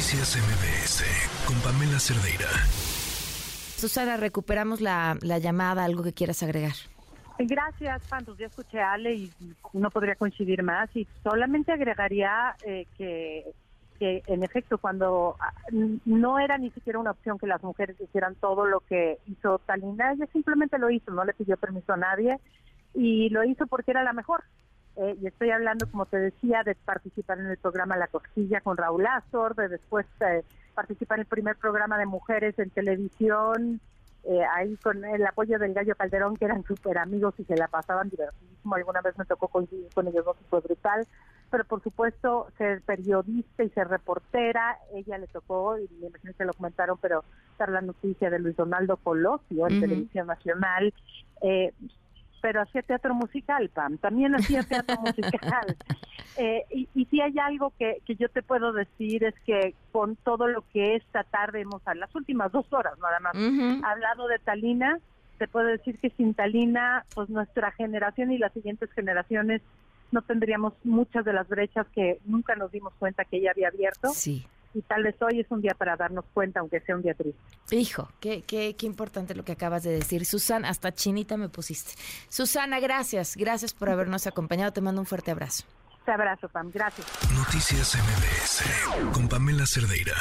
Noticias MBS con Pamela Cerdeira. Susana, recuperamos la, llamada, algo que quieras agregar. Gracias, Pan. Pues ya escuché a Ale y no podría coincidir más. Y solamente agregaría eh, que, que, en efecto, cuando ah, no era ni siquiera una opción que las mujeres hicieran todo lo que hizo Talina, ella simplemente lo hizo, no le pidió permiso a nadie y lo hizo porque era la mejor. Eh, y estoy hablando, como te decía, de participar en el programa La Cosquilla con Raúl Azor, de después eh, participar en el primer programa de mujeres en televisión, eh, ahí con el apoyo del Gallo Calderón, que eran súper amigos y se la pasaban divertidísimo. Alguna vez me tocó coincidir con ellos dos y fue brutal. Pero por supuesto, ser periodista y ser reportera, ella le tocó, y me imagino que lo comentaron, pero dar la noticia de Luis Donaldo Colosio en Televisión Nacional. Eh, pero hacía teatro musical, Pam, también hacía teatro musical. Eh, y, y si hay algo que, que yo te puedo decir es que con todo lo que esta tarde hemos, en las últimas dos horas nada más, hablado de Talina, te puedo decir que sin Talina, pues nuestra generación y las siguientes generaciones no tendríamos muchas de las brechas que nunca nos dimos cuenta que ella había abierto. Sí y tal vez hoy es un día para darnos cuenta, aunque sea un día triste. Hijo, qué, qué, qué importante lo que acabas de decir. Susana, hasta chinita me pusiste. Susana, gracias, gracias por habernos acompañado. Te mando un fuerte abrazo. Un abrazo, Pam, gracias. Noticias MBS con Pamela Cerdeira.